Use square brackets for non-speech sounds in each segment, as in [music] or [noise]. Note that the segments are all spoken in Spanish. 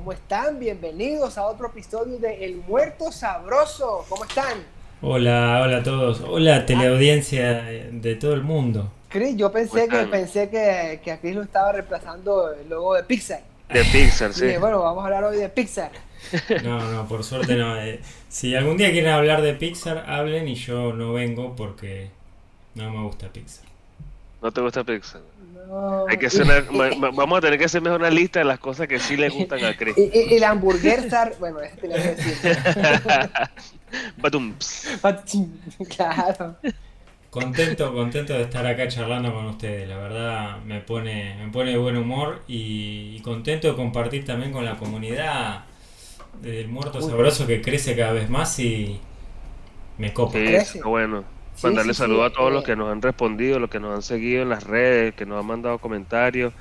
¿cómo están? Bienvenidos a otro episodio de El Muerto Sabroso. ¿Cómo están? Hola, hola a todos. Hola teleaudiencia de todo el mundo. Chris, yo pensé que pensé que, que a Chris lo estaba reemplazando el logo de Pixar. De Pixar, sí. bueno, vamos a hablar hoy de Pixar. No, no, por suerte no. Eh, si algún día quieren hablar de Pixar, hablen y yo no vengo porque no me gusta Pixar. ¿No te gusta Pixar? Hay que hacer vamos a tener que hacer mejor una lista de las cosas que sí le gustan a Chris. [laughs] Y, el hamburguesa, bueno, ese tenía que decir. [laughs] claro. Contento, contento de estar acá charlando con ustedes. La verdad me pone, me pone de buen humor y, contento de compartir también con la comunidad del muerto sabroso que crece cada vez más y me copa. Sí, bueno. Mandarle saludos a todos los que nos han respondido, los que nos han seguido en las redes, que nos han mandado comentarios.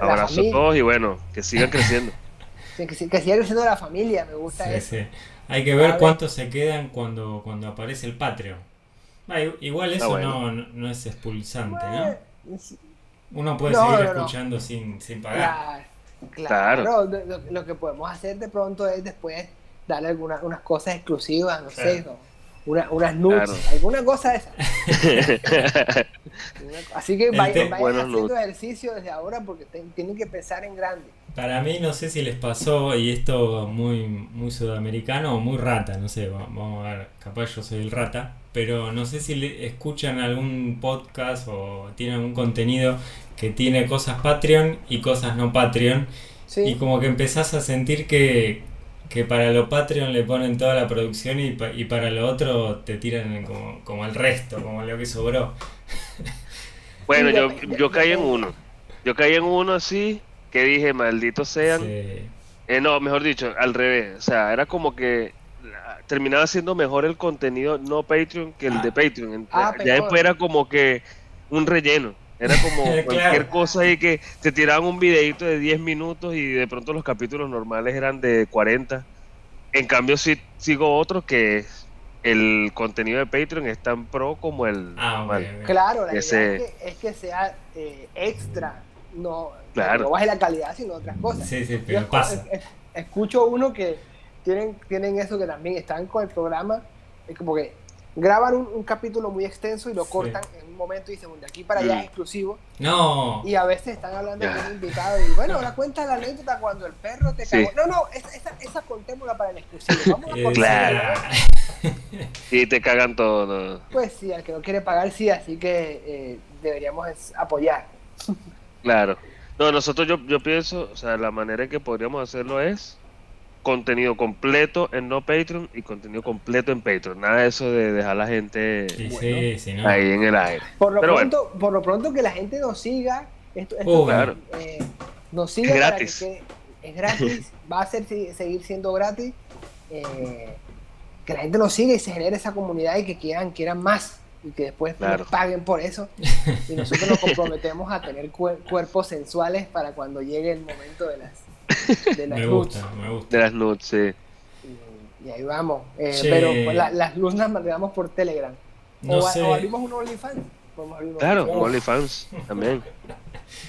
Abrazo a todos y bueno, que sigan [laughs] creciendo. que, siga creciendo la familia, me gusta eso. Hay que ver cuántos se quedan cuando, cuando aparece el Patreon. igual eso no, no, es expulsante, ¿no? Uno puede seguir escuchando sin, sin pagar. Claro, Lo, que podemos hacer de pronto es después darle algunas unas cosas exclusivas, no sé, unas nudes, alguna cosa de esa. [laughs] Así que vayan, haciendo ejercicio desde ahora porque tienen que pensar en grande. Para mí no sé si les pasó, y esto muy, muy sudamericano o muy rata, no sé, vamos a ver, capaz yo soy el rata, pero no sé si escuchan algún podcast o tienen algún contenido que tiene cosas Patreon y cosas no Patreon. Y como que empezás a sentir que, que para lo Patreon le ponen toda la producción y, y para lo otro te tiran como, como, el resto, como lo que sobró. [laughs] Bueno, yo, yo caí en uno. Yo caí en uno así, que dije, malditos sean. Eh, no, mejor dicho, al revés. O sea, era como que terminaba siendo mejor el contenido no Patreon que el de ah. Patreon. Ah, ya después era como que un relleno. Era como [laughs] cualquier cosa ahí que te tiraban un videito de 10 minutos y de pronto los capítulos normales eran de 40. En cambio, sí sigo otro que el contenido de Patreon es tan pro como el ah, Claro, la idea es, que, sea eh, extra, no, no baje la calidad, sino otras cosas. Sí, sí, pero pasa. escucho uno que tienen, tienen eso que también están con el programa, es como que graban un, capítulo muy extenso y lo cortan en un momento y dicen, de aquí para allá es mm. exclusivo. No. Y a veces están hablando con un invitado y bueno, ahora cuenta la anécdota cuando el perro te cagó. No, no, esa, esa, contémosla para el exclusivo. [laughs] Vamos a claro. [laughs] y te cagan todo. Pues sí, al que no quiere pagar sí, así que eh, deberíamos apoyar. claro. No, nosotros yo, yo pienso, o sea, la manera en que podríamos hacerlo es contenido completo en no Patreon y contenido completo en Patreon. Nada de eso de dejar a la gente ahí en el aire. Por lo, pronto, por lo pronto que la gente nos siga. Esto, esto claro. Eh, nos siga es gratis. es [laughs] gratis, va a ser, seguir siendo gratis. Eh, que la gente nos siga y se genere esa comunidad y que quieran, quieran más y que después nos paguen por eso. [laughs] Y nosotros nos comprometemos a tener cuerpos sensuales para cuando llegue el momento de las de las me gusta, me gusta. De las nudes, sí. Y, ahí vamos. Eh, pero pues, las luces las mandamos por Telegram. o, abrimos un OnlyFans. Claro, un OnlyFans también.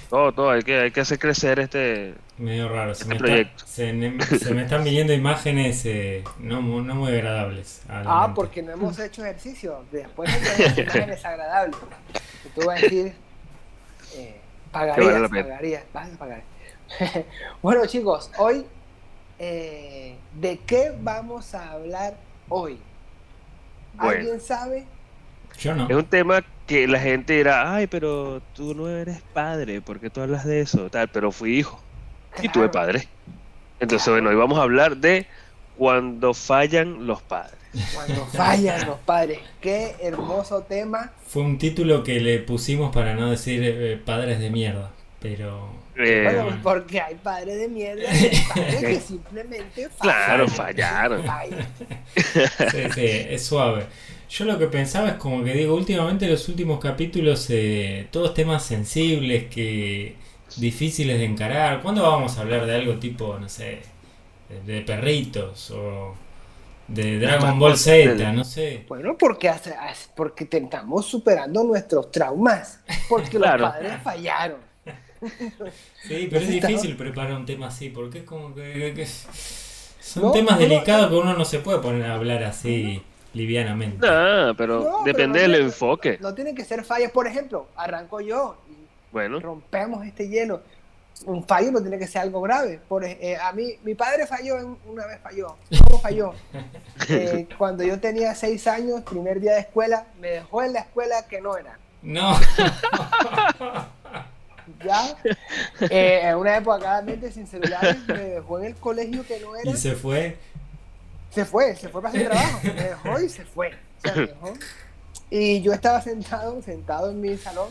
Todo, todo, hay que, hay que hacer crecer este, Medio raro, se, este me se, me están viniendo imágenes eh, no, no, muy agradables. Ah, porque no hemos hecho ejercicio. Después de imágenes agradables. Tú vas a decir, eh, pagarías, pagarías, vas a pagar. [laughs] bueno chicos, hoy, eh, ¿de qué vamos a hablar hoy? ¿Alguien sabe? Yo no. Es un tema que la gente dirá, ay, pero tú no eres padre, ¿por qué tú hablas de eso? Tal, pero fui hijo y tuve padre. Entonces, bueno, hoy vamos a hablar de cuando fallan los padres. Cuando fallan los padres. Qué hermoso tema. Fue un título que le pusimos para no decir eh, padres de mierda, pero bueno, eh, porque hay padres de mierda [laughs] padres que simplemente Claro, fallaron. Sí, sí, es suave. Yo lo que pensaba es como que digo, últimamente los últimos capítulos, eh, todos temas sensibles, que difíciles de encarar. ¿Cuándo vamos a hablar de algo tipo, no sé, de perritos o de Dragon Ball Z, no sé. Bueno, porque, porque estamos superando nuestros traumas, porque los padres fallaron. [laughs] Sí, pero es difícil preparar un tema así, porque es como que... son temas delicados que uno no se puede poner a hablar así livianamente. No, pero depende del enfoque. No tiene que ser fallas. Por ejemplo, arranco yo y bueno. rompemos este hielo. Un fallo no tiene que ser algo grave. Por, eh, a mí, mi padre falló, una vez falló. ¿Cómo falló? [laughs] Eh, cuando yo tenía seis años, primer día de escuela, me dejó en la escuela que no era. No. [laughs] ya, eh, en una época claramente sin celulares, me dejó en el colegio que no era. Y se fue. Se fue, se fue para su trabajo, me dejó y se fue. Y yo estaba sentado, sentado en mi salón,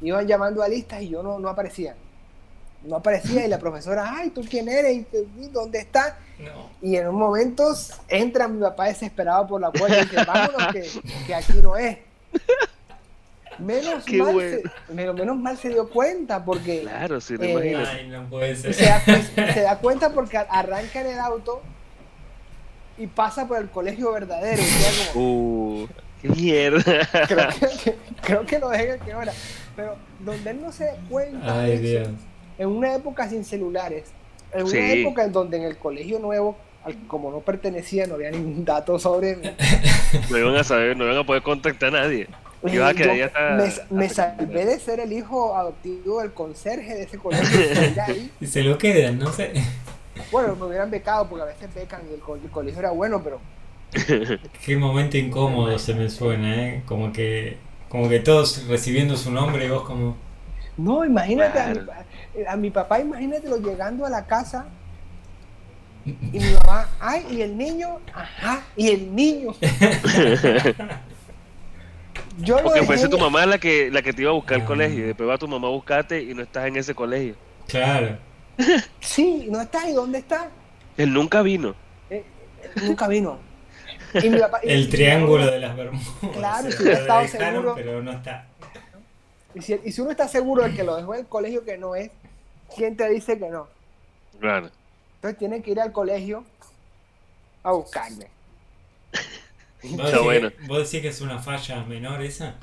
iban llamando a listas y yo no, no aparecía. No aparecía y la profesora, ay, ¿tú quién eres? ¿Y dónde estás? Y en un momento entra mi papá desesperado por la puerta y dice, vámonos que, que aquí no es. Menos mal, se, menos, mal se dio cuenta porque. Claro, si eh, Ay, no puede ser. Se, da, [laughs] se da cuenta porque arranca en el auto y pasa por el colegio verdadero. Y uh, ¡Qué mierda! Creo [laughs] que, creo que lo deja que ahora. Pero donde él no se da cuenta. Ay, Dios. En una época sin celulares. En una época en donde en el colegio nuevo como no pertenecía, no había ningún dato sobre mí. [laughs] No iban a saber, no iban a poder contactar a nadie. Me, salvé de ser el hijo adoptivo del conserje de ese colegio. [laughs] y se lo quedan, no sé. Bueno, me hubieran becado porque a veces becan y el, colegio era bueno, pero. [laughs] Qué momento incómodo se me suena, ¿eh? Como que, como que todos recibiendo su nombre y vos como. No, imagínate a, mi, a mi papá, imagínatelo llegando a la casa [laughs] y mi mamá, ay, y el niño, ajá, y el niño. Yo Porque fuese tu mamá la que, la que te iba a buscar al colegio y después va tu mamá a buscarte y no estás en ese colegio. Claro. Sí, no estás. ¿Y dónde está? Él nunca vino. Eh, nunca vino. el triángulo de las Bermudas. Claro, si uno está seguro. Pero no está. Y si, y si, uno está seguro de que lo dejó en el colegio que no es, ¿quién te dice que no? Claro. Entonces tiene que ir al colegio a buscarme. ¿Vos, decís, que es una falla menor esa?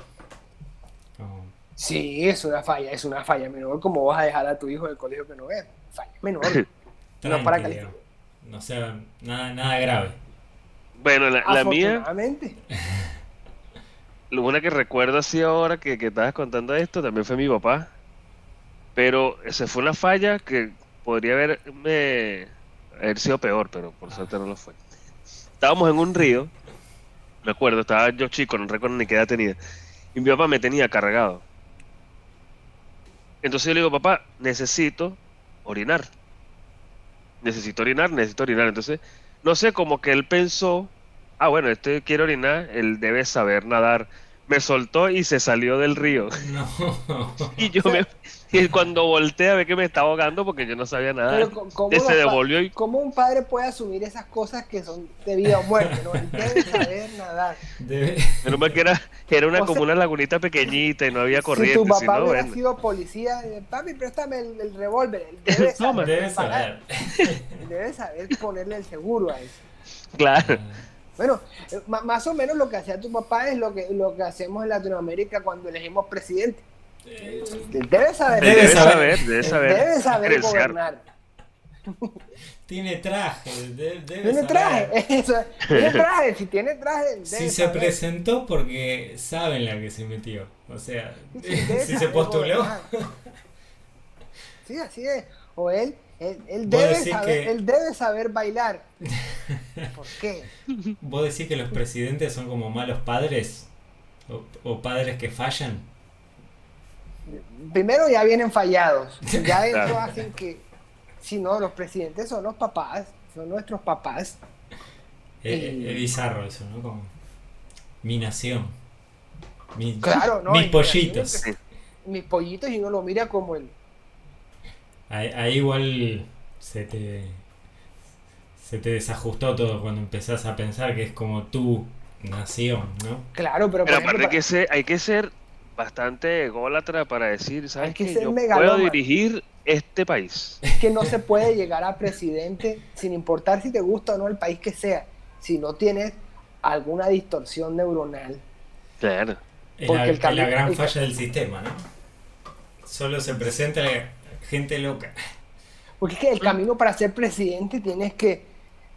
Sí, es una falla, es una falla menor. como vas a dejar a tu hijo en el colegio que no es? Falla menor. [laughs] no para que No sea nada, nada grave. Bueno, la, la mía. [laughs] Lo una que recuerdo así ahora que, que estabas contando esto también fue mi papá. Pero esa fue una falla que podría haberme haber sido peor, pero por suerte no lo fue. Estábamos en un río me acuerdo, estaba yo chico, no recuerdo ni qué edad tenía. Y mi papá me tenía cargado. Entonces yo le digo, papá, necesito orinar. Necesito orinar, necesito orinar. Entonces, no sé, como que él pensó, ah, bueno, este quiere orinar, él debe saber nadar me soltó y se salió del río. [laughs] No. y yo me. Y cuando volteé a ver que me estaba ahogando porque yo no sabía nada. Pero ¿cómo, se devolvió y... ¿Cómo un padre puede asumir esas cosas que son de vida o muerte? ¿no? debe saber nadar. Debe... Pero más que era, era una, como una lagunita pequeñita y no había corriente. Si tu papá hubiera sido policía, eh, papi, préstame el, el revólver. Debe [laughs] saber. debe saber. debe saber ponerle el seguro a eso. Claro. Bueno, eh, más o menos lo que hacía tu papá es lo que, lo que hacemos en Latinoamérica cuando elegimos presidente. Debe saber. Debe saber, debe saber. Debe saber gobernar. Tiene traje, debe, tiene traje, [laughs] eso, tiene traje, si tiene traje. Si se presentó porque saben la que se metió, o sea, [laughs] si se postuló. Sí, así es. O él él, debe saber, él debe saber bailar. ¿Por qué? [laughs] ¿Vos decís que los presidentes son como malos padres? ¿O, padres que fallan? Primero ya vienen fallados. [laughs] Ya eso hacen que, si no, los presidentes son los papás, son nuestros papás. Es, bizarro eso, ¿no? Como mi nación. claro, no, mis pollitos. Mis pollitos y uno lo mira como el Ahí, igual se te, se te desajustó todo cuando empezás a pensar que es como tu nación, ¿no? Claro, pero, pero aparte que ser, hay que ser bastante ególatra para decir, ¿sabes que Yo puedo dirigir este país. Es que no se puede llegar a presidente sin importar si te gusta o no el país que sea, si no tienes alguna distorsión neuronal. Claro. Es la, la gran falla del sistema, ¿no? Solo se presenta gente loca. Porque es que el camino para ser presidente tienes que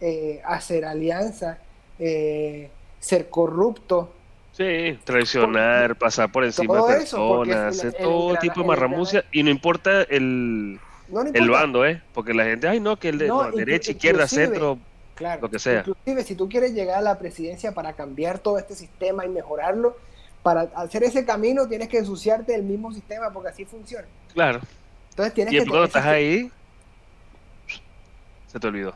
eh, hacer alianza, eh, ser corrupto. Sí, traicionar, pasar por encima de personas, hacer todo tipo de marramucia y no importa el, el bando, ¿eh? Porque la gente, ay no, que el de derecha, izquierda, centro, claro, lo que sea. Inclusive si tú quieres llegar a la presidencia para cambiar todo este sistema y mejorarlo, para hacer ese camino tienes que ensuciarte del mismo sistema porque así funciona. Claro. Entonces tienes y que cuando estás ahí, se te olvidó.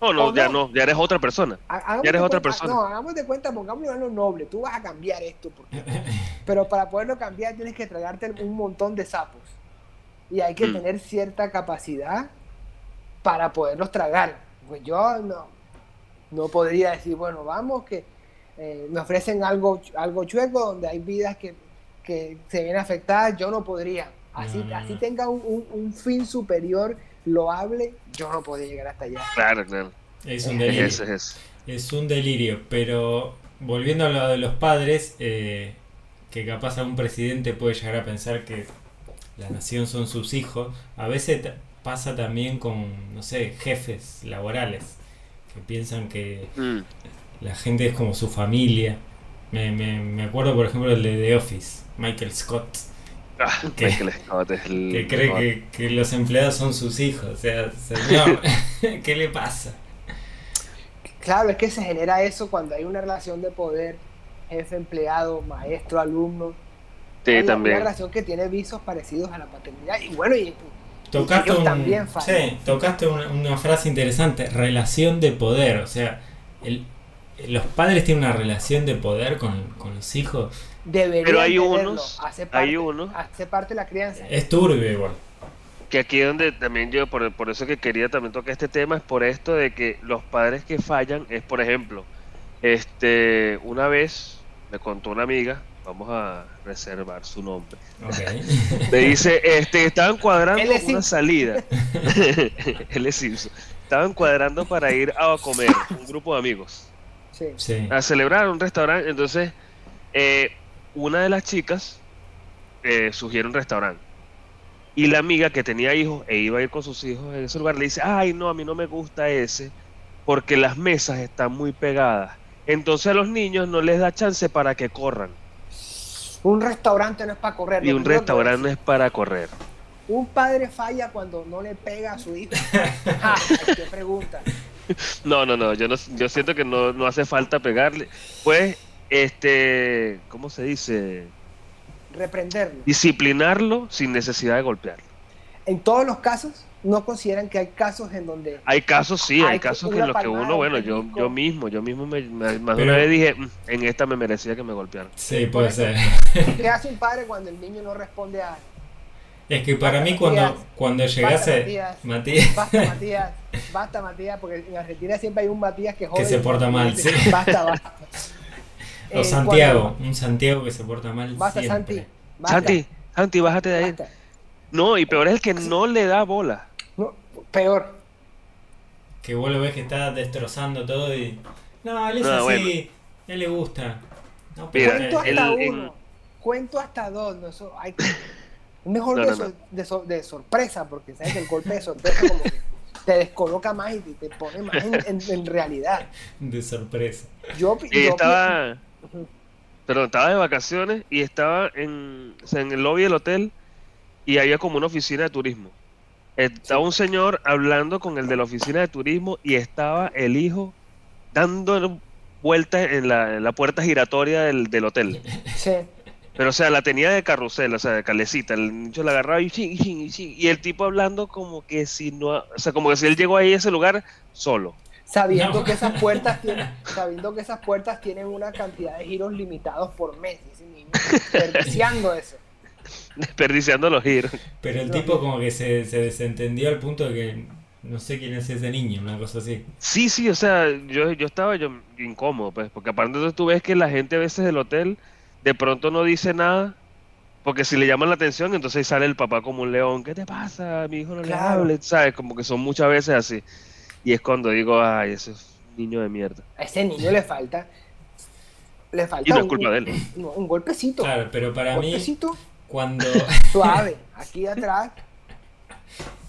No, no, ya no, ya eres otra persona. ya eres otra persona. No, hagamos de cuenta, pongamos algo noble. Tú vas a cambiar esto. [laughs] pero para poderlo cambiar tienes que tragarte un montón de sapos. Y hay que mm. tener cierta capacidad para poderlos tragar. Pues yo no, no podría decir, bueno, vamos, que eh, me ofrecen algo, algo chueco donde hay vidas que, se ven afectadas, yo no podría. Así, así tenga un, fin superior loable, yo no podría llegar hasta allá. Claro, claro. Es un delirio. Es, un delirio, pero volviendo a lo de los padres, eh, que capaz algún presidente puede llegar a pensar que la nación son sus hijos, a veces pasa también con, no sé, jefes laborales que piensan que mm la gente es como su familia. Me, me, me acuerdo, por ejemplo, el de The Office, Michael Scott. Ah, que, Michael Scott es el que cree que, que, los empleados son sus hijos. O sea, señor, [laughs] ¿qué le pasa? Claro, es que se genera eso cuando hay una relación de poder, jefe, empleado, maestro, alumno. Sí, también. Una relación que tiene visos parecidos a la paternidad. Y bueno, y, tocaste, también sí, tocaste una, una frase interesante, relación de poder. O sea, el, los padres tienen una relación de poder con, los hijos. Deberían Pero hay unos, hace parte, hay unos. Hace parte de la crianza. Es turbio igual. Que aquí es donde también yo, por, por eso que quería también tocar este tema, es por esto de que los padres que fallan, es por ejemplo, este, una vez me contó una amiga, vamos a reservar su nombre. Okay. [laughs] Me dice, este, estaban cuadrando una salida. [laughs] [laughs] Él es Simpson. Estaban cuadrando para ir a comer, un grupo de amigos a celebrar un restaurante. Entonces, eh, una de las chicas eh, sugiere un restaurante. Y la amiga que tenía hijos e iba a ir con sus hijos en ese lugar le dice, ay no, a mí no me gusta ese porque las mesas están muy pegadas. Entonces a los niños no les da chance para que corran. Un restaurante no es para correr. Y un restaurante no es para correr. Un padre falla cuando no le pega a su hijo. [laughs] ah, ¿Qué pregunta? [laughs] No, no, no, yo, no, yo siento que no, no hace falta pegarle. Pues, este, ¿cómo se dice? Reprenderlo. Disciplinarlo sin necesidad de golpearlo. En todos los casos, no consideran que hay casos en donde... Hay casos, sí, hay, casos en los que uno, bueno, yo, yo mismo, yo mismo me, más de una vez dije, mm, en esta me merecía que me golpearan. Sí, puede ser. ¿Qué hace un padre cuando el niño no responde a, es que para mí cuando, cuando llegase Matías, Basta Matías, [laughs] basta Matías, porque en Argentina siempre hay un Matías que Que se porta mal, sí. Basta, basta. O eh, Santiago, un Santiago que se porta mal. Basta, siempre. Santi. Santi, Santi, bájate de ahí. No, y peor es el que no le da bola. No, peor. Que vos lo ves que está destrozando todo y. No, él es así, a él le gusta. No, Cuento hasta uno. Cuento hasta dos. No, eso hay [laughs] Mejor de, de, sorpresa, porque sabes que el golpe de sorpresa como que te descoloca más y te, pone más en, realidad. De sorpresa. Yo, estaba, perdón, estaba de vacaciones y estaba en, en el lobby del hotel y había como una oficina de turismo. Estaba un señor hablando con el de la oficina de turismo y estaba el hijo dando vueltas en la, en la puerta giratoria del, del hotel. Sí. Pero, o sea, la tenía de carrusel, o sea, de calecita. El niño la agarraba y, y, y el tipo hablando como que si no. O sea, como que si él llegó ahí a ese lugar solo. Sabiendo que esas puertas [laughs] tienen, sabiendo que esas puertas tienen una cantidad de giros limitados por mes. Ese niño desperdiciando eso. Desperdiciando los giros. Pero el tipo como que se, se desentendió al punto de que no sé quién es ese niño, una cosa así. Sí, sí, o sea, yo, yo estaba yo incómodo, pues, porque aparte de tú ves que la gente a veces del hotel de pronto no dice nada, porque si le llaman la atención, entonces sale el papá como un león, ¿qué te pasa? Mi hijo no le hable, ¿sabes? Como que son muchas veces así. Y es cuando digo, ay, ese es un niño de mierda. A ese niño le falta. Le falta. Y no es culpa de él. Un, golpecito. Claro, pero para mí. Cuando. [laughs] Suave, aquí [laughs] atrás.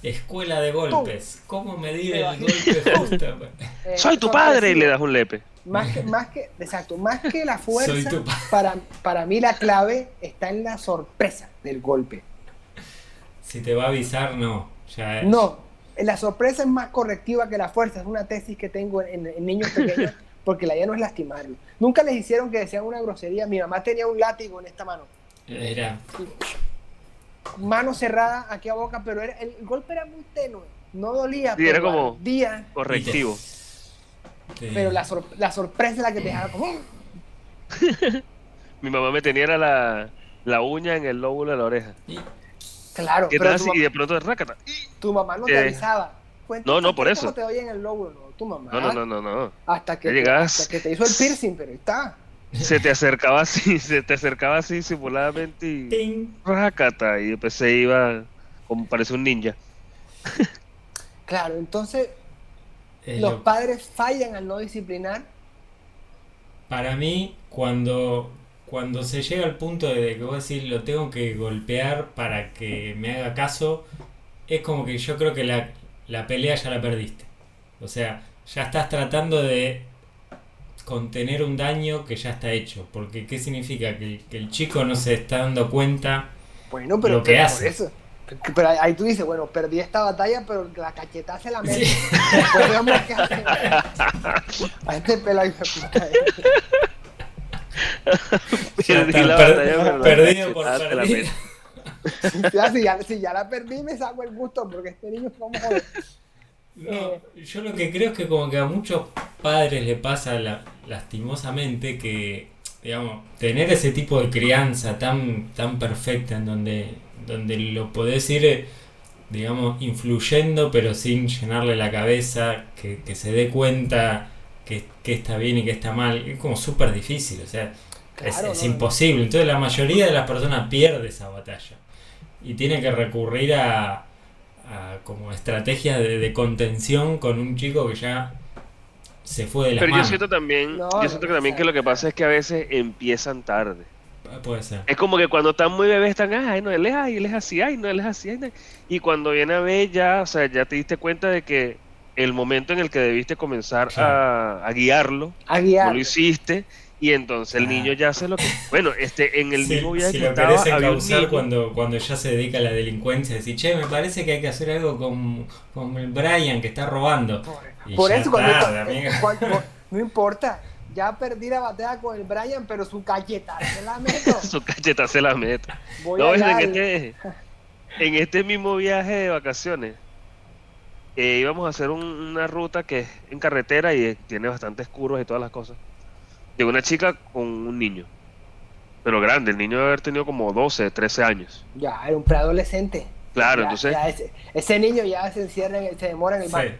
Escuela de golpes. ¿Cómo medir el golpe [laughs] justo? Eh, Soy tu padre y le das un lepe. Más que, más que, exacto, más que la fuerza, para, para mí la clave está en la sorpresa del golpe. Si te va a avisar, no. Ya No, la sorpresa es más correctiva que la fuerza. Es una tesis que tengo en, niños pequeños, [laughs] porque la idea no es lastimarlo. Nunca les hicieron que decían una grosería. Mi mamá tenía un látigo en esta mano. Era. Mano cerrada aquí a boca, pero el golpe era muy tenue. No dolía. Sí, era como día, correctivo. Pero la, la, sorpresa es la que te dejaba como. [laughs] Mi mamá me tenía la, la uña en el lóbulo de la oreja. Claro, pero y de pronto rácata. Tu mamá no te eh, avisaba. no, no, por eso. te oye en el lóbulo, no, tu mamá. No, no, no, no, Hasta que, te, hasta que te hizo el piercing, pero está. Se te acercaba así, [laughs] se te acercaba así simuladamente y rácata y después se iba como parece un ninja. Claro, entonces los padres fallan al no disciplinar. Para mí, cuando cuando se llega al punto de que vos decís lo tengo que golpear para que me haga caso, es como que yo creo que la, la pelea ya la perdiste. O sea, ya estás tratando de contener un daño que ya está hecho. Porque ¿qué significa? Que, el chico no se está dando cuenta bueno, pero, lo que hace. Eso. Pero ahí tú dices, bueno, perdí esta batalla, pero la cacheta se la mete. Después veamos qué hace. [laughs] A este pelo ahí [laughs] Perdí la batalla, perdido por perdido. [laughs] si, ya, si ya la perdí, me saco el gusto porque este niño es como. No, yo lo que creo es que como que a muchos padres le pasa lastimosamente que, digamos, tener ese tipo de crianza tan, tan perfecta en donde, donde lo podés ir, digamos, influyendo pero sin llenarle la cabeza, que, que se dé cuenta que, está bien y que está mal, es como súper difícil, o sea, es, imposible. Entonces la mayoría de las personas pierde esa batalla y tiene que recurrir a, como estrategias de, contención con un chico que ya se fue de la Pero yo siento también, yo siento que también que lo que pasa es que a veces empiezan tarde. Puede ser. Es como que cuando están muy bebés están, ay, no, él es, ay, él es así, ay, no, él es así, ay, Y cuando viene a ver ya, o sea, ya te diste cuenta de que el momento en el que debiste comenzar a, guiarlo, a no lo hiciste, y entonces el niño ya hace lo que. Bueno, este, en el mismo viaje si que lo estaba, había cuando, cuando ya se dedica a la delincuencia, decir, che, me parece que hay que hacer algo con, con el Brian que está robando. Por, eso, cuando, [laughs] no importa, ya perdí la batalla con el Brian, pero su cacheta se la meto. [laughs] su cacheta se la meto. no, en, este, en este mismo viaje de vacaciones, eh, íbamos a hacer una ruta que es en carretera y tiene bastantes curvas y todas las cosas de una chica con un niño. Pero grande, el niño debe haber tenido como 12, 13 años. Ya, era un preadolescente. Claro, entonces. ese, niño ya se encierra, se demora en el baño.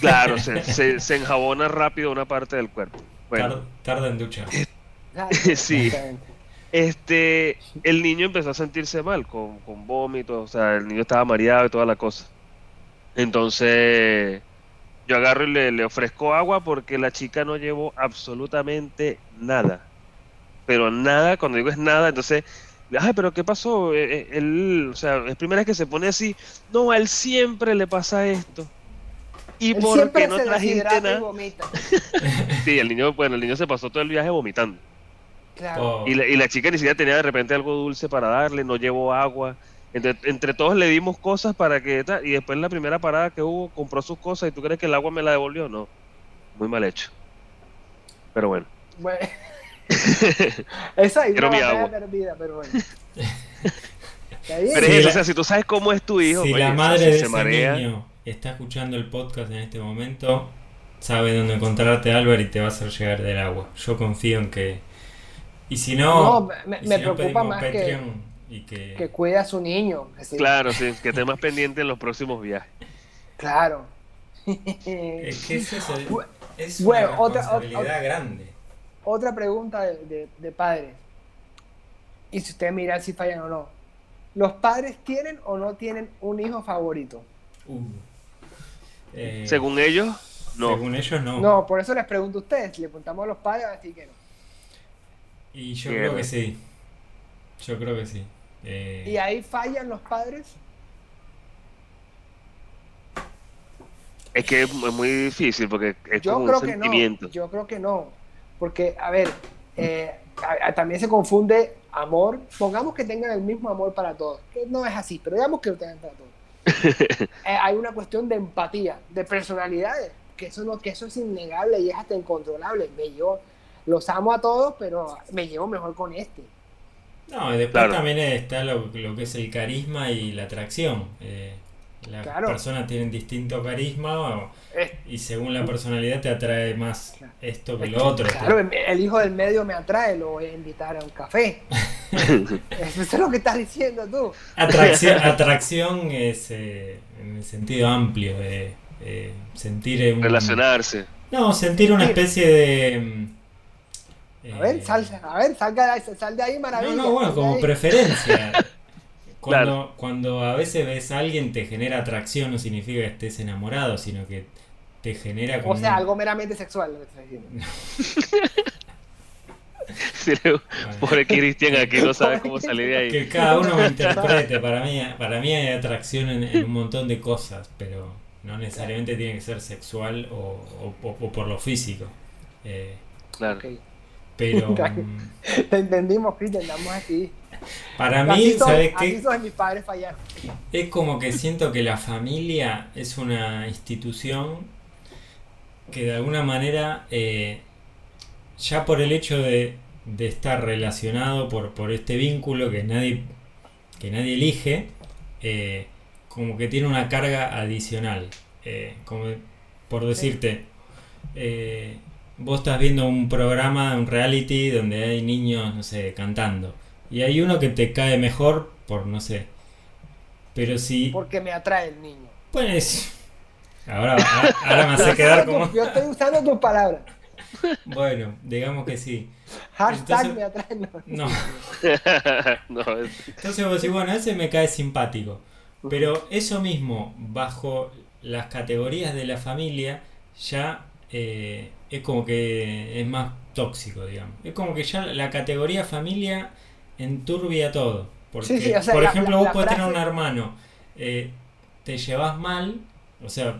Claro, [laughs] se, se, enjabona rápido una parte del cuerpo. Bueno, tarda, en duchar. [laughs] sí. Este, el niño empezó a sentirse mal, con, con vómitos, o sea, el niño estaba mareado y toda la cosa. Entonces, yo agarro y le, ofrezco agua porque la chica no llevó absolutamente nada. Pero nada, cuando digo es nada, entonces, ay, pero ¿qué pasó? Eh, eh, él, o sea, es primera vez que se pone así, no, a él siempre le pasa esto. Y porque no trajiste nada. [laughs] sí, el niño, bueno, el niño se pasó todo el viaje vomitando. Claro. Y, la, y la chica ni siquiera tenía de repente algo dulce para darle, no llevó agua. Entre, todos le dimos cosas para que... Y después en la primera parada que hubo, compró sus cosas y tú crees que el agua me la devolvió. No, muy mal hecho. Pero bueno. Bueno. [laughs] Esa es una perdida, pero bueno. [laughs] Pero o sea, si tú sabes cómo es tu hijo, si la madre de ese niño está escuchando el podcast en este momento, sabe dónde encontrarte, Álvaro, y te va a hacer llegar del agua. Yo confío en que. Y si no, no me, preocupa más que que... cuida a su niño. Claro, sí, que esté más pendiente en los próximos viajes. Claro. es que es eso, [laughs] es bueno, una responsabilidad otra, grande. Otra pregunta de, de, padres. Y si ustedes miran si fallan o no. ¿Los padres tienen o no tienen un hijo favorito? Uh. Eh, según ellos, no. Según ellos, no. No, por eso les pregunto a ustedes. Le preguntamos a los padres, así que no. Y yo creo que sí. Yo creo que sí. Eh, ¿Y ahí fallan los padres? Es que es muy difícil porque es yo como creo un que sentimiento. No, yo creo que no. Porque, a ver, eh, a, a, también se confunde amor. Pongamos que tengan el mismo amor para todos. Que no es así, pero digamos que lo tengan para todos. [laughs] eh, hay una cuestión de empatía, de personalidades, que eso, no, que eso es innegable y es hasta incontrolable. Me llevo, los amo a todos, pero me llevo mejor con este. No, y después claro. también está lo, lo, que es el carisma y la atracción. Eh, las claro. personas tienen distinto carisma o, y según la personalidad te atrae más claro. esto que lo otro. Claro, el hijo del medio me atrae, lo voy a invitar a un café. [laughs] Eso es lo que estás diciendo tú. Atracción, [laughs] atracción es eh, en el sentido amplio de eh, sentir un, relacionarse. No, sentir una especie de a ver, sal, a ver, salga, sal de ahí maravilla. No, no, bueno, como preferencia. [laughs] Cuando, claro. cuando a veces ves a alguien te genera atracción no significa que estés enamorado, sino que te genera como... O sea, algo meramente sexual lo que estás diciendo. [laughs] sí, pobre Cristian aquí no sabe cómo salir de ahí. Que cada uno me [laughs] interprete. Para mí, para mí hay atracción en, en un montón de cosas, pero no necesariamente tiene que ser sexual o, o, o por lo físico. Eh, claro. Okay. Pero. [laughs] Te entendimos, Cristian, estamos aquí. Para mí, son, ¿sabes qué? Son mis padres fallaron. Es como que siento que la familia es una institución que de alguna manera, eh, ya por el hecho de, de estar relacionado por, por, este vínculo que nadie, que nadie elige, eh, como que tiene una carga adicional. Eh, como por decirte, vos estás viendo un programa, un reality, donde hay niños, no sé, cantando. Y hay uno que te cae mejor por, no sé. Pero si... Porque me atrae el niño. Pues... Ahora, ahora me hace quedar como... Yo estoy usando tus palabras. Bueno, digamos que sí. Hashtag Entonces, me atrae. No. [laughs] no. Entonces vos decís, bueno, ese me cae simpático. Pero eso mismo, bajo las categorías de la familia, ya eh, es como que es más tóxico, digamos. Es como que ya la categoría familia enturbia todo. Porque, sí, sí, o sea, por la, ejemplo, la, vos la podés frase... tener un hermano, eh, te llevas mal, o sea,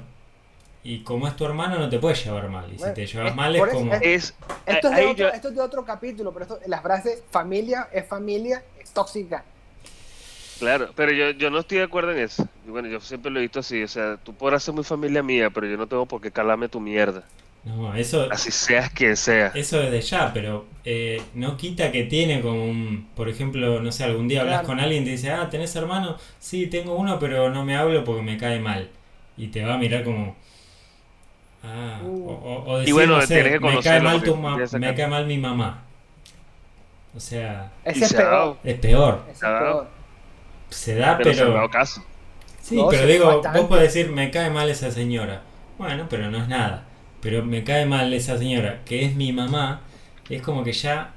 y como es tu hermano no te puedes llevar mal. Y Bueno, si te llevas es- mal es como... es- Es, Esto es, de ahí otro, yo- esto es de otro capítulo, pero esto, la frase familia es familia, es tóxica. Claro, pero yo, yo no estoy de acuerdo en eso. Y Bueno, yo siempre lo he visto así. O sea, tú podrás ser muy familia mía, pero yo no tengo por qué calarme tu mierda. No, eso, Así seas quien sea. eso desde ya, pero eh, no quita que tiene como un... Por ejemplo, no sé, algún día hablas Claro. con alguien y te dice, ah, ¿tenés hermano? Sí, tengo uno, pero no me hablo porque me cae mal. Y te va a mirar como... Ah, Uh. o, o- decir, bueno, no sé, que me cae mal tu ma- me cae mal mi mamá. O sea, Ese Y es peor. es peor. Ese es Claro. peor. Se da, pero se pero... dado caso. Sí, No, pero se digo, bastante. vos podés decir, me cae mal esa señora. Bueno, pero no es nada. Pero me cae mal esa señora, que es mi mamá, es como que ya...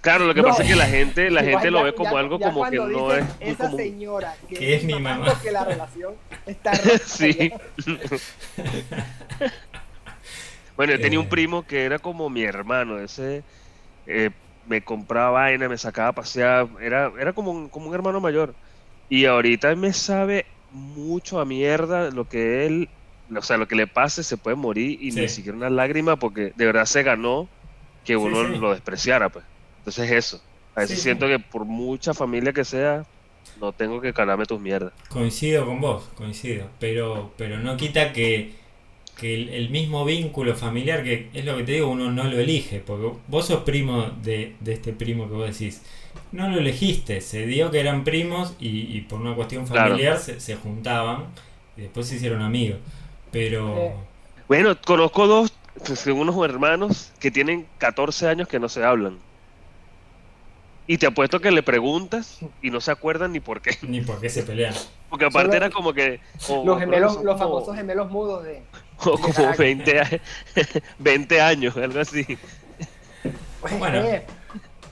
Claro, lo que No. pasa es que la gente, la gente lo ve como ya- algo ya como que no es esa común. señora que, Que es mi mamá. que la relación está. [laughs] Sí. [laughs] bueno, yo tenía un Eh. primo que era como mi hermano. Ese eh, me compraba vaina, me sacaba a pasear. Era, era como, un, como un hermano mayor. Y ahorita me sabe mucho a mierda lo que él, o sea, lo que le pase, se puede morir y Sí. ni siquiera una lágrima porque de verdad se ganó que uno sí. lo despreciara, pues. Entonces eso. A veces siento que por mucha familia que sea, no tengo que calarme tus mierdas. Coincido con vos, coincido. Pero, pero no quita que, que el, el mismo vínculo familiar, que es lo que te digo, uno no lo elige. Porque vos sos primo de, de este primo que vos decís. No lo elegiste, se dio que eran primos y, y por una cuestión Claro. familiar se, se juntaban y después se hicieron amigos. Pero... Bueno, conozco dos, pues, unos hermanos que tienen 14 años que no se hablan. Y te apuesto que le preguntas y no se acuerdan ni por qué. [laughs] Ni por qué se pelean. Porque aparte Solo era como que... Los o gemelos, los como- famosos gemelos mudos de. O [laughs] como 20, a- [laughs] 20 años, algo así. Bueno. Eh,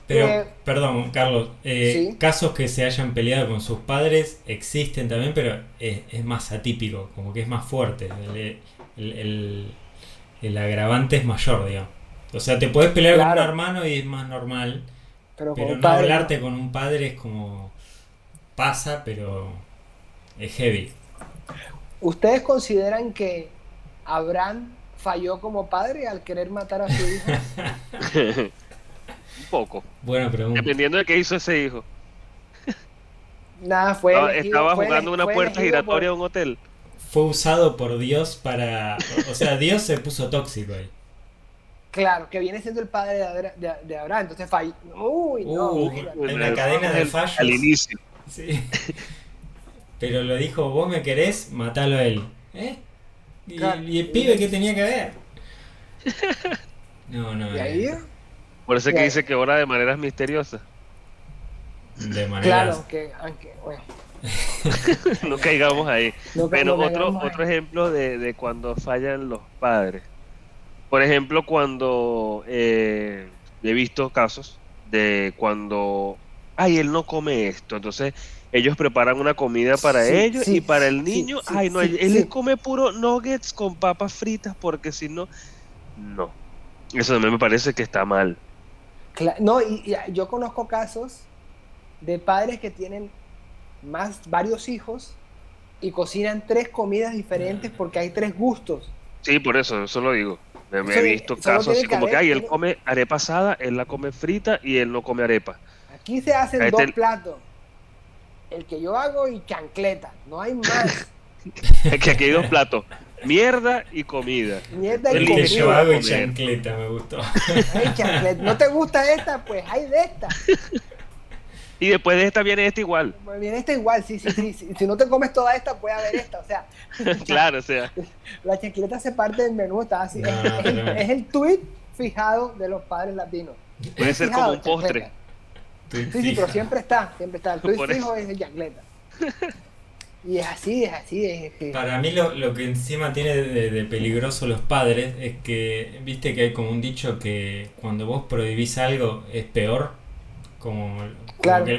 Pero, Eh, perdón, Carlos, eh, sí. casos que se hayan peleado con sus padres existen también, pero es, es más atípico, como que es más fuerte. El, el- el- el agravante es mayor, digamos. O sea, te puedes pelear con un hermano y es más normal, Pero, no hablarte con un padre es como pasa, pero es heavy. ¿Ustedes consideran que Abraham falló como padre al querer matar a su hijo? [laughs] un poco. Buena pregunta. Dependiendo de qué hizo ese hijo. Nada, fue. estaba jugando una puerta giratoria de un hotel. Fue usado por Dios para. O sea, Dios se puso tóxico ahí. Claro, que viene siendo el padre de, Abraham, entonces falló. Uy, no. Uh, en la cadena de fallos. Al inicio. Sí. Pero lo dijo, vos me querés, matalo a él. ¿Eh? ¿Y, el pibe qué tenía que ver? No, no. ¿Y ahí? Por eso es que dice que ora de maneras misteriosas. De maneras. Claro, que aunque, bueno. [laughs] no caigamos ahí. Pero otro, otro ejemplo de, de, cuando fallan los padres. Por ejemplo, cuando eh, he visto casos de cuando, ay, él no come esto, entonces ellos preparan una comida para ellos y para el niño, ay, no, él come puro nuggets con papas fritas porque si no, no. Eso también me parece que está mal. no, y yo conozco casos de padres que tienen más varios hijos y cocinan tres comidas diferentes porque hay tres gustos. Sí, por eso, eso lo digo. Me, he visto casos así como que, ay, él come arepa asada, él la come frita y él no come arepa. Aquí se hacen dos platos. El que yo hago y chancleta, no hay más. [laughs] que aquí hay dos platos. Mierda y comida. Mierda y comida. yo hago y chancleta, me gustó. ¿No te gusta esta? Pues hay de esta. Y después de esta viene esta igual. Viene esta igual, sí, sí, sí. Si no te comes toda esta, puede haber esta. O sea, [laughs] claro, o sea. La chancleta se parte del menú, está así. es, el tweet fijado de los padres latinos. Puede ser como un postre. Sí, sí, pero siempre está, siempre está. El tweet fijo es de chancleta. Y es así, es así. Es, Para mí lo, lo, que encima tiene de, de, peligroso los padres es que, viste que hay como un dicho que cuando vos prohibís algo es peor como,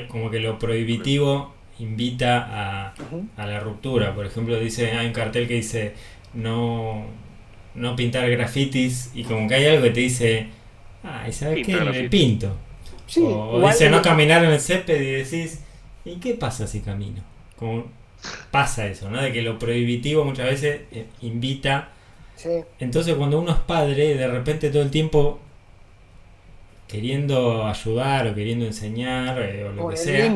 como, que, lo prohibitivo invita a, la ruptura. Por ejemplo, dice, hay un cartel que dice no, no pintar grafitis y como que hay algo que te dice, ay, ¿sabes qué? Me pinto. o, dice no caminar en el césped y decís, ¿y qué pasa si camino? Como pasa eso, ¿no? De que lo prohibitivo muchas veces eh, invita. Entonces cuando uno es padre, de repente todo el tiempo queriendo ayudar o queriendo enseñar eh, o lo que sea,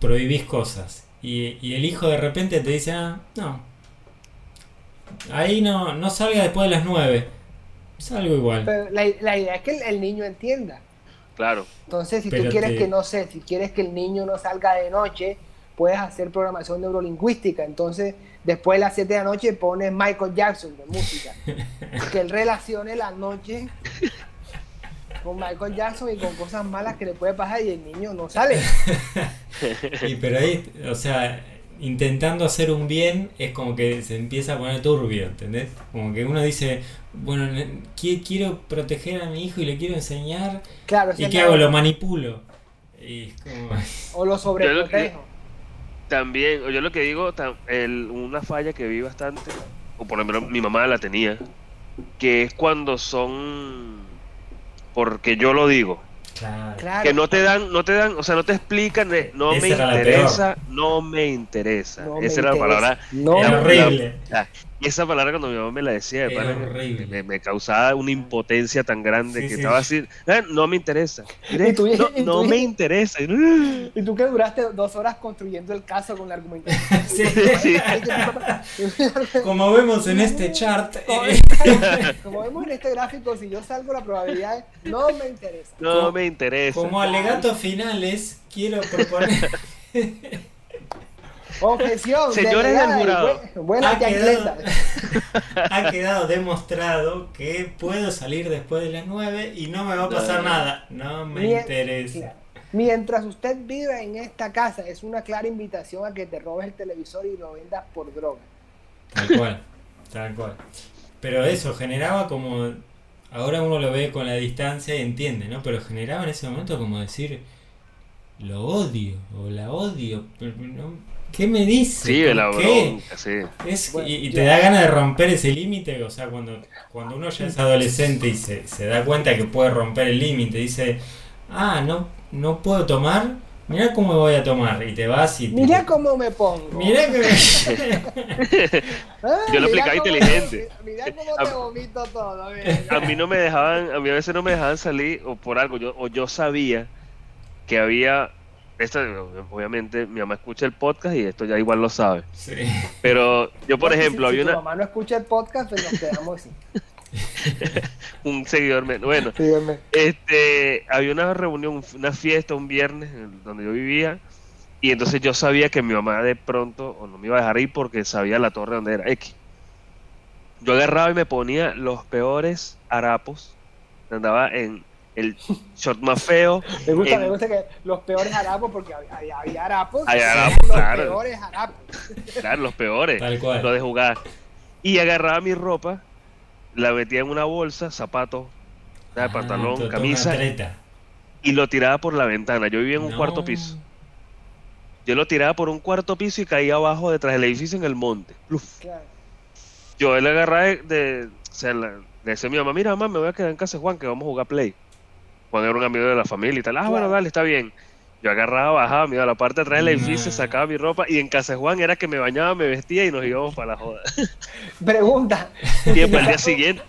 prohibís cosas. Y, el hijo de repente te dice, ah, no, ahí no, no salga después de las nueve, salgo igual. la, idea es que el, niño entienda. Claro. Entonces, si tú quieres que, no sé, si quieres que el niño no salga de noche, puedes hacer programación neurolingüística. Entonces, después de las 7 de la noche pones Michael Jackson de música. [laughs] que él relacione la noche con Michael Jackson y con cosas malas que le puede pasar y el niño no sale. [laughs] y pero ahí, o sea, intentando hacer un bien es como que se empieza a poner turbio, ¿entendés? Como que uno dice, bueno, quiero proteger a mi hijo y le quiero enseñar. Claro, ¿Y qué hago? Lo manipulo. Y [laughs] O lo sobreprotejo. También, yo lo que digo, una falla que vi bastante, o por ejemplo mi mamá la tenía, que es cuando son porque yo lo digo. Claro. Que no te dan, no te dan, o sea, no te explican, no me interesa, no me interesa. Esa era la palabra. No, horrible. Y esa palabra cuando mi mamá me la decía, me, me, causaba una impotencia tan grande que estaba así, ah, no me interesa. no, me interesa. [laughs] Y tú que duraste dos horas construyendo el caso con la argumentación. [laughs] sí. [laughs] Como vemos en este chart. Como, vemos en este gráfico, si yo salgo la probabilidad es no me interesa. No me interesa. Como alegatos finales, quiero proponer... Objeción. [laughs] Señores del jurado. Buena ha quedado, ha quedado demostrado que puedo salir después de las 9 y no me va a pasar nada. No me interesa. Mientras usted vive en esta casa, es una clara invitación a que te robes el televisor y lo vendas por droga. Tal cual, tal cual. Pero eso generaba como. Ahora uno lo ve con la distancia y entiende, ¿no? Pero generaba en ese momento como decir. Lo odio, o la odio. Pero no, ¿Qué me dice? Sí, la bronca, sí. y, te da ganas de romper ese límite, o sea, cuando, cuando uno ya es adolescente y se, se da cuenta que puede romper el límite, dice, ah, no, no puedo tomar, Mira cómo voy a tomar y te vas y... Mira cómo me pongo. Mira que [laughs] Yo lo explicaba inteligente. Mira cómo te vomito todo. A mí no me dejaban, a mí a veces no me dejaban salir o por algo, yo, o yo sabía que había... Esta, obviamente mi mamá escucha el podcast y esto ya igual lo sabe. Sí. Pero yo, por ejemplo, había si una... Mi mamá no escucha el podcast, pues nos quedamos así. [laughs] un seguidor menos. Bueno, este, había una reunión, una fiesta un viernes donde yo vivía y entonces yo sabía que mi mamá de pronto o no me iba a dejar ir porque sabía la torre donde era X. Yo agarraba y me ponía los peores harapos. Andaba en el short más feo. [laughs] Me gusta, me gusta que los peores harapos porque había, había harapos. harapos, los peores harapos. Claro, los peores. Tal cual. Lo de jugar. Y agarraba mi ropa la metía en una bolsa, zapatos, ah, pantalón, camisa, y lo tiraba por la ventana. Yo vivía en un cuarto piso. Yo lo tiraba por un cuarto piso y caía abajo detrás del edificio en el monte. Yo le agarraba de, o sea, le decía a mi mamá, mira mamá, me voy a quedar en casa de Juan que vamos a jugar play. Era un amigo de la familia y tal. Ah, bueno, dale, está bien. Yo agarraba, bajaba, me iba a la parte de atrás del edificio, sacaba mi ropa y en casa de Juan era que me bañaba, me vestía y nos íbamos para la joda. [laughs] Pregunta. Tiempo el día siguiente.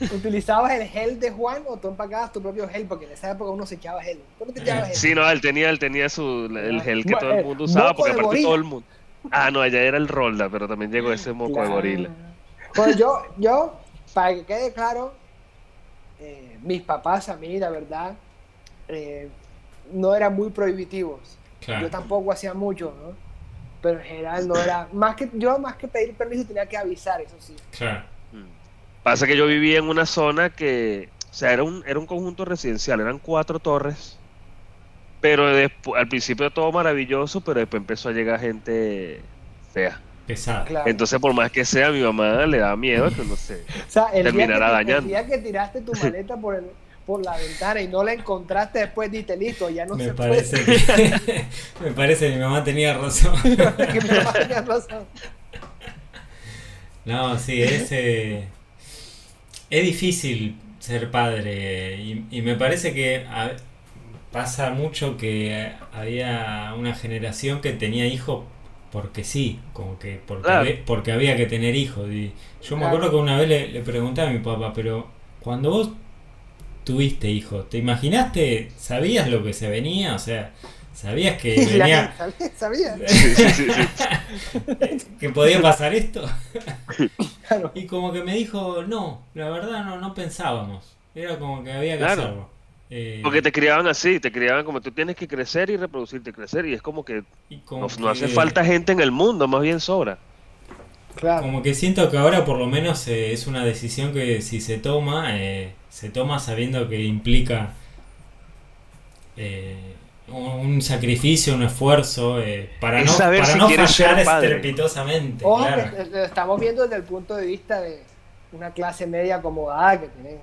¿Utilizabas el gel de Juan o tú empacabas tu propio gel? Porque en esa época uno se echaba gel. ¿Tú no te echabas gel? Sí, no, él tenía, él tenía su, el gel que todo el mundo usaba, porque aparte todo el mundo. Ah, no, allá era el Rolda, pero también llegó ese moco de gorila. Pues yo, yo, para que quede claro, eh, mis papás a mí, la verdad, eh, no eran muy prohibitivos. Yo tampoco hacía mucho, ¿no? Pero en general no era. [laughs] Más que, yo más que pedir permiso tenía que avisar, eso sí. Claro. Mm. Pasa que yo vivía en una zona que. O sea, era un, era un conjunto residencial, eran cuatro torres. Pero después, al principio todo maravilloso, pero después empezó a llegar gente fea. Pesada. Entonces, por más que sea, mi mamá le da miedo que no sé. [laughs] O sea, terminara dañando. El día que tiraste tu maleta por el, por la ventana y no la encontraste después, diste listo, ya no me se parece [laughs] Que, [laughs] me parece que mi mamá tenía razón. que mi mamá tenía razón. No, sí, es, eh, es difícil ser padre y, me parece que pasa mucho que había una generación que tenía hijos porque sí, como que porque, había, porque había que tener hijos. Y yo me acuerdo que una vez le, le pregunté a mi papá, pero cuando vos tuviste hijo, ¿te imaginaste, sabías lo que se venía? O sea, ¿sabías que [laughs] venía... ¿Sabías? [laughs] que podía pasar esto. [laughs] Y como que me dijo, no, la verdad no, no pensábamos. Era como que había que hacerlo. Eh, Porque te criaban así, te criaban como tú tienes que crecer y reproducirte, crecer, y es como que, no, hace falta gente en el mundo, más bien sobra. Como que siento que ahora por lo menos eh, es una decisión que si se toma, eh, se toma sabiendo que implica eh, un sacrificio, un esfuerzo para no, para no fallar estrepitosamente. Ojo lo estamos viendo desde el punto de vista de una clase media acomodada que tiene.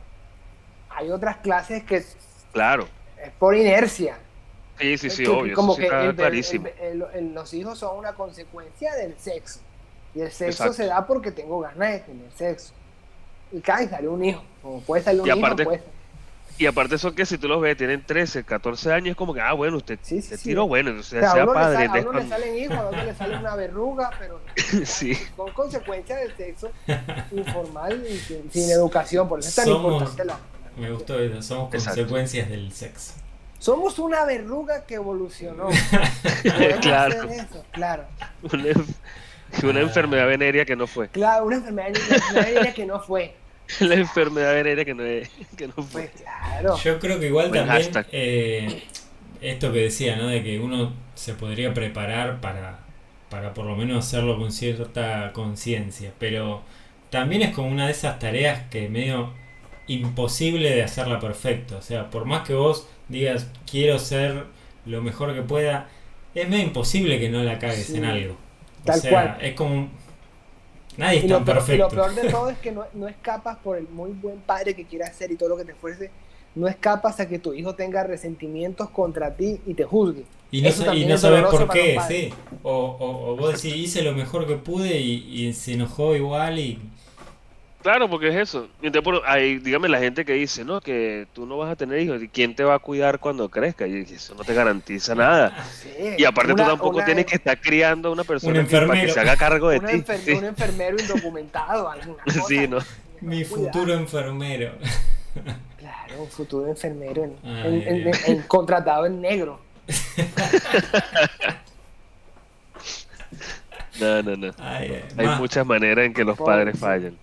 Hay otras clases que claro. es por inercia. Sí, sí, sí, obvio. Como que clarísimo. los hijos son una consecuencia del sexo. Y el sexo se da porque tengo ganas de tener sexo. Y cae, sale un hijo. O puede salir un y aparte, hijo, Y aparte eso que si tú los ves, tienen 13, 14 años, es como que, ah, bueno, usted sí, sí, tiro bueno, entonces sea, padre. a uno le salen hijos, a otro le sale una verruga, pero [laughs] sí. con consecuencias del sexo informal y sin, educación, por eso es tan importante la, Me gustó eso, somos consecuencias del sexo. Somos una verruga que evolucionó. [laughs] claro. Eso, claro. Una enfermedad venérea que no fue. Claro, una enfermedad venérea que no fue. La enfermedad venérea que no, que no fue. Pues claro. Yo creo que igual también eh, esto que decía, ¿no? De que uno se podría preparar para, para por lo menos hacerlo con cierta conciencia. Pero también es como una de esas tareas que medio imposible de hacerla perfecto. O sea, por más que vos digas quiero ser lo mejor que pueda, es medio imposible que no la cagues en algo. Tal cual. Es como. Nadie está perfecto. Y lo peor de todo es que no, [laughs] no, escapas por el muy buen padre que quieras ser y todo lo que te fuerce. No escapas a que tu hijo tenga resentimientos contra ti y te juzgue. Y no, y no sabes por qué, sí. O, o, vos decís, hice lo mejor que pude y, y se enojó igual y. Claro, porque es eso. Hay, dígame la gente que dice, no, que tú no vas a tener hijos, ¿y quién te va a cuidar cuando crezca? Y eso no te garantiza nada. y aparte tú tampoco tienes que estar criando a una persona para que se haga cargo de ti. Un enfermero indocumentado, alguna [laughs] cosa. Sí, ¿no? Mi futuro enfermero. [laughs] Claro, un futuro enfermero en, contratado en negro. [laughs] no, no, no. Hay muchas maneras en que los padres fallan.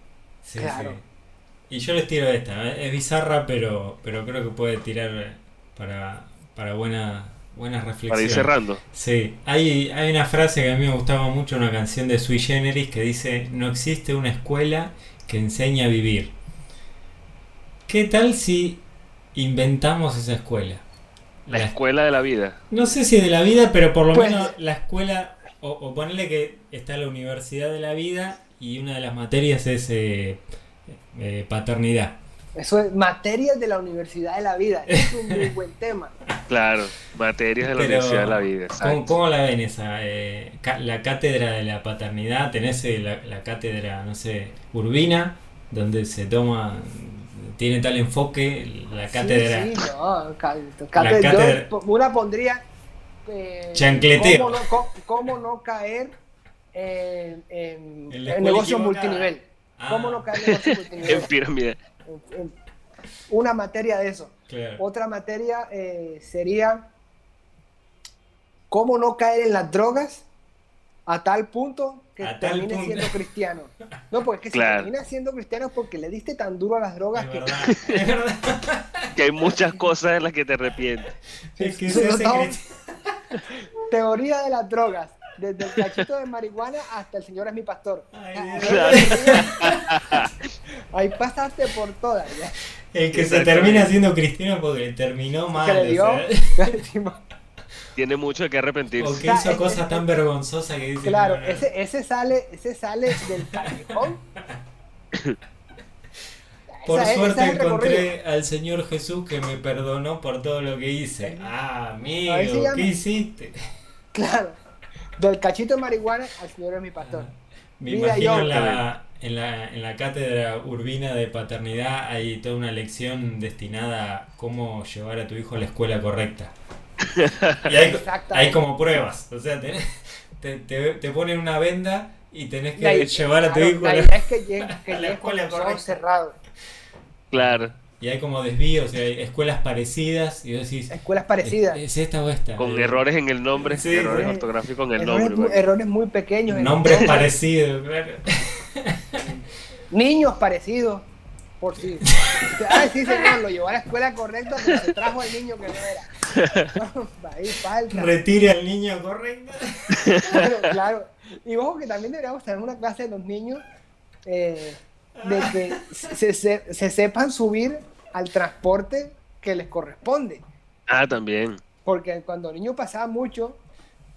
Y yo les tiro esta, ¿eh? es bizarra, pero, pero creo que puede tirar para, para buena, buenas reflexiones. Para ir cerrando. Sí, hay, hay una frase que a mí me gustaba mucho, una canción de Sui Generis que dice, no existe una escuela que enseña a vivir. ¿Qué tal si inventamos esa escuela? La, escuela de la vida. No sé si de la vida, pero por lo pues menos la escuela, o, o ponerle que está la universidad de la vida y una de las materias es eh, eh, paternidad. Eso es materias de la Universidad de la Vida. Es un muy buen tema. [laughs] Claro, materias de la Universidad de la Vida. ¿cómo, la ven esa? Eh, la cátedra de la paternidad, tenés la, cátedra, no sé, Urbina, donde se toma, tiene tal enfoque, la cátedra. Sí, no, cátedra, una pondría. Chancleteo. cómo no caer en, negocio multinivel. ¿Cómo no caer en negocio [laughs] multinivel? en pirámide. Una materia de eso. Otra materia eh, sería cómo no caer en las drogas a tal punto que termine siendo cristiano. No, porque es que si termina siendo cristiano es porque le diste tan duro a las drogas que... que hay muchas cosas en las que te arrepientes. Teoría de las drogas desde el cachito de marihuana hasta el Señor es mi pastor. [laughs] Ahí pasaste por todas. El que se termina siendo cristiano porque terminó mal. [laughs] Tiene mucho que arrepentirse. O que hizo cosas tan vergonzosas que dice. Claro, ese, ese, sale, ese sale del [laughs] callejón. Por suerte encontré al Señor Jesús que me perdonó por todo lo que hice. Ah, amigo, ¿qué hiciste? Claro. Del cachito de marihuana al Señor es mi pastor. Me imagino en, la, en, la, en la cátedra urbina de paternidad hay toda una lección destinada a cómo llevar a tu hijo a la escuela correcta. [laughs] Y hay, hay como pruebas. O sea, te, te, te, ponen una venda y tenés que llevar a tu hijo a la, es que que [laughs] la escuela correcta. cerrado. Claro. Y hay como desvíos, y hay escuelas parecidas, y vos decís... Escuelas parecidas. ¿Es, esta o esta? Con errores en el nombre, sí, errores ortográficos en el nombre. Muy, errores muy pequeños. Nombres parecidos, claro. [laughs] Niños parecidos, por si... Ah, sí, señor, lo llevó a la escuela correcta, pero se trajo al niño que no era. [laughs] ahí falta. Retire al niño correcto. claro, claro. Y ojo que también deberíamos tener una clase de los niños... Eh, de que se, se, se, sepan subir al transporte que les corresponde. Ah, también. Porque cuando el niño pasaba mucho,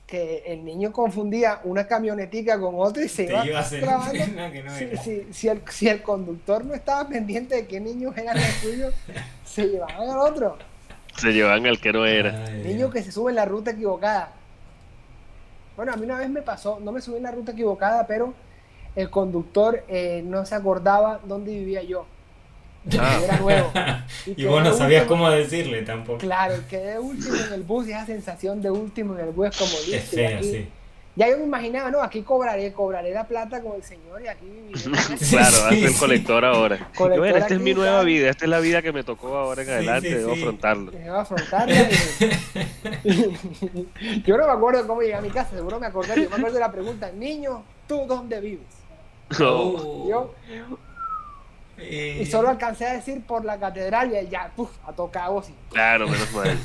que el niño confundía una camionetica con otra y se iba, trabando. [laughs] si, el, si, el, conductor no estaba pendiente de qué niños eran los suyos, [laughs] se llevaban al otro. Se llevaban al que no era. Niño que se sube en la ruta equivocada. Bueno, a mí una vez me pasó, no me subí en la ruta equivocada, pero el conductor eh, no se acordaba dónde vivía yo. Ah. Era nuevo. [laughs] Y, vos no sabías cómo decirle tampoco. Claro, quedé último en el bus y esa sensación de último en el bus es como Es fea, sí. Ya yo me imaginaba, no, aquí cobraré, cobraré la plata con el señor y aquí viviré. [laughs] claro, sí, el colector ahora. [laughs] esta es mi nueva vida, esta es la vida que me tocó ahora en adelante, debo afrontarlo. Debo afrontarlo. yo no me acuerdo cómo llegué a mi casa, seguro me acordé, yo me acuerdo de la pregunta, niño, ¿tú dónde vives? [laughs] Yo, y solo alcancé a decir por la catedral y ya, puf, a tocar voz. Claro, menos mal.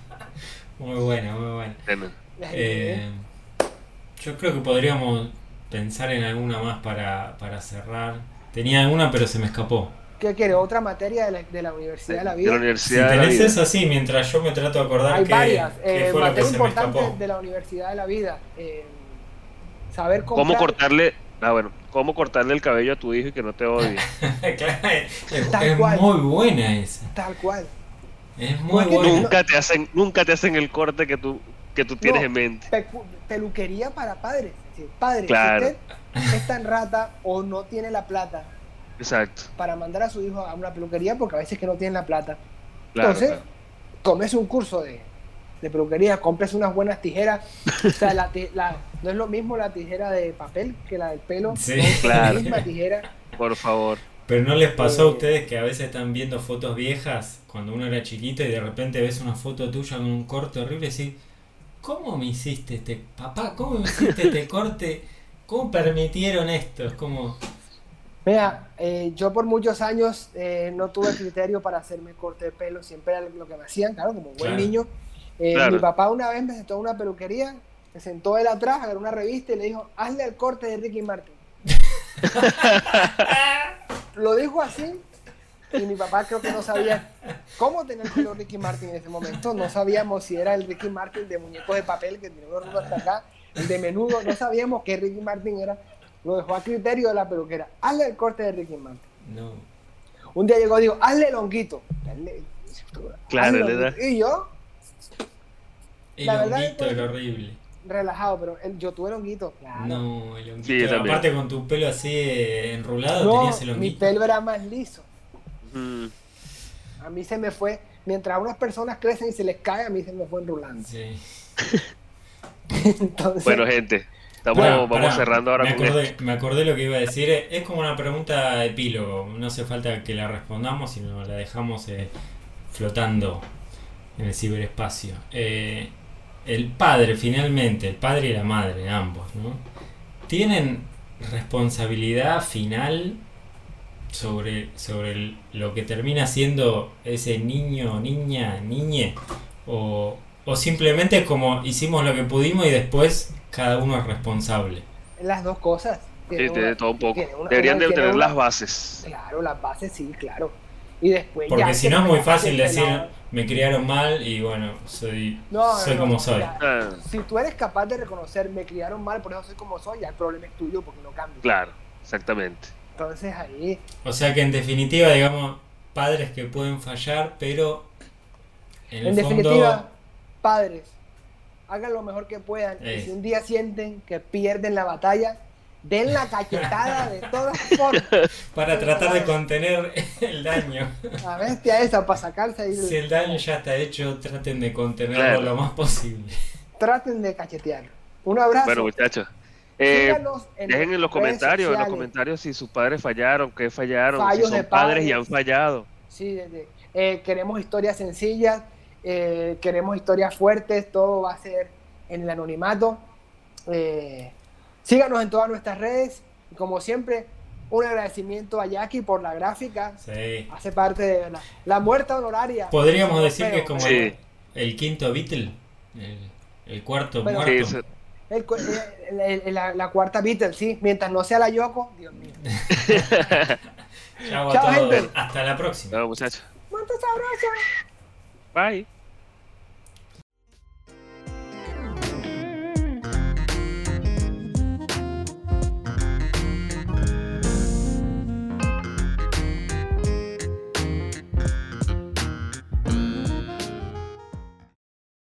[laughs] muy buena, muy buena. Eh, yo creo que podríamos pensar en alguna más para, para cerrar. Tenía alguna, pero se me escapó. ¿Qué quiere? ¿Otra materia de la, de la Universidad de la Vida? De la Universidad si tenés esa, sí, mientras yo me trato de acordar Hay que, varias. Eh, fue lo que se me escapó. de la Universidad de la Vida. Eh, saber cómo cortarle Ah, bueno, cómo cortarle el cabello a tu hijo y que no te odie. [laughs] claro, es, muy buena esa. Tal cual. Es muy buena. Nunca te hacen, nunca te hacen el corte que tú, que tú tienes en mente. peluquería para padres. padre, si usted es tan rata o no tiene la plata Exacto. para mandar a su hijo a una peluquería porque a veces que no tienen la plata. Entonces, tomes un curso de, de peluquería, compres unas buenas tijeras. O sea, la, no es lo mismo la tijera de papel que la del pelo. Sí, claro. La misma tijera. Por favor. Pero no les pasó a eh, ustedes que a veces están viendo fotos viejas cuando uno era chiquito y de repente ves una foto tuya con un corte horrible y decís, ¿cómo me hiciste este, papá? ¿Cómo me hiciste este corte? ¿Cómo permitieron esto? Es como... Mira, eh, yo por muchos años eh, no tuve criterio para hacerme corte de pelo, siempre era lo que me hacían, claro, como buen niño. Mi papá una vez me sentó en una peluquería, me sentó él atrás, agarró una revista y le dijo, hazle el corte de Ricky Martin. [laughs] lo dijo así y mi papá creo que no sabía cómo tenía el pelo Ricky Martin en ese momento. No sabíamos si era el Ricky Martin de muñeco de papel que tiene unos hasta acá, el de menudo. No sabíamos qué Ricky Martin era. Lo dejó a criterio de la peluquera. Hazle el corte de Ricky Martin. No. Un día llegó y dijo, hazle el honguito. claro, Y yo. El la honguito era horrible relajado, pero el, yo tuve el honguito. No, el honguito. aparte con tu pelo así eh, enrulado, tenías el honguito. Mi pelo era más liso. Mm. A mí se me fue, mientras unas personas crecen y se les cae, a mí se me fue enrulando. Sí. [laughs] bueno, gente, estamos vamos cerrando ahora me acordé, me acordé lo que iba a decir. Es como una pregunta epílogo. No hace falta que la respondamos, sino la dejamos eh, flotando en el ciberespacio. Eh, el padre finalmente, el padre y la madre, ambos, ¿no? Tienen responsabilidad final sobre, sobre lo que termina siendo ese niño, niña, niñe, o, o simplemente como hicimos lo que pudimos y después cada uno es responsable. Las dos cosas. Sí, tiene todo un poco. Deberían de tener las bases. Claro, las bases sí, claro. Y después Porque si no es muy fácil decir me criaron mal y bueno, soy, soy como soy. Si tú eres capaz de reconocer me criaron mal, por eso soy como soy, ya el problema es tuyo porque no cambia. Claro, exactamente. Entonces ahí... O sea que en definitiva, digamos, padres que pueden fallar, pero... En, en definitiva, padres, hagan lo mejor que puedan. Y si un día sienten que pierden la batalla, den la cachetada de todas formas. Para tratar de contener el daño. La bestia esa, para sacarse ahí. Si el daño ya está hecho, traten de contenerlo lo más posible. Traten de cachetearlo. Un abrazo. Bueno, muchachos. Eh, dejen en los comentarios, en los comentarios si sus padres fallaron, qué fallaron, si son padres, y han fallado. Sí, eh, queremos historias sencillas, eh, queremos historias fuertes, todo va a ser en el anonimato. Eh, Síganos en todas nuestras redes. Y como siempre, un agradecimiento a Jackie por la gráfica. Sí. Hace parte de la, muerta honoraria. Podríamos decir que es como el, quinto Beatle. El, cuarto muerto. El, la, cuarta Beatle, sí. Mientras no sea la Yoko, Dios mío. [laughs] Chao, a todos. Hasta la próxima. Chao, muchachos. Muchos abrazos. Bye.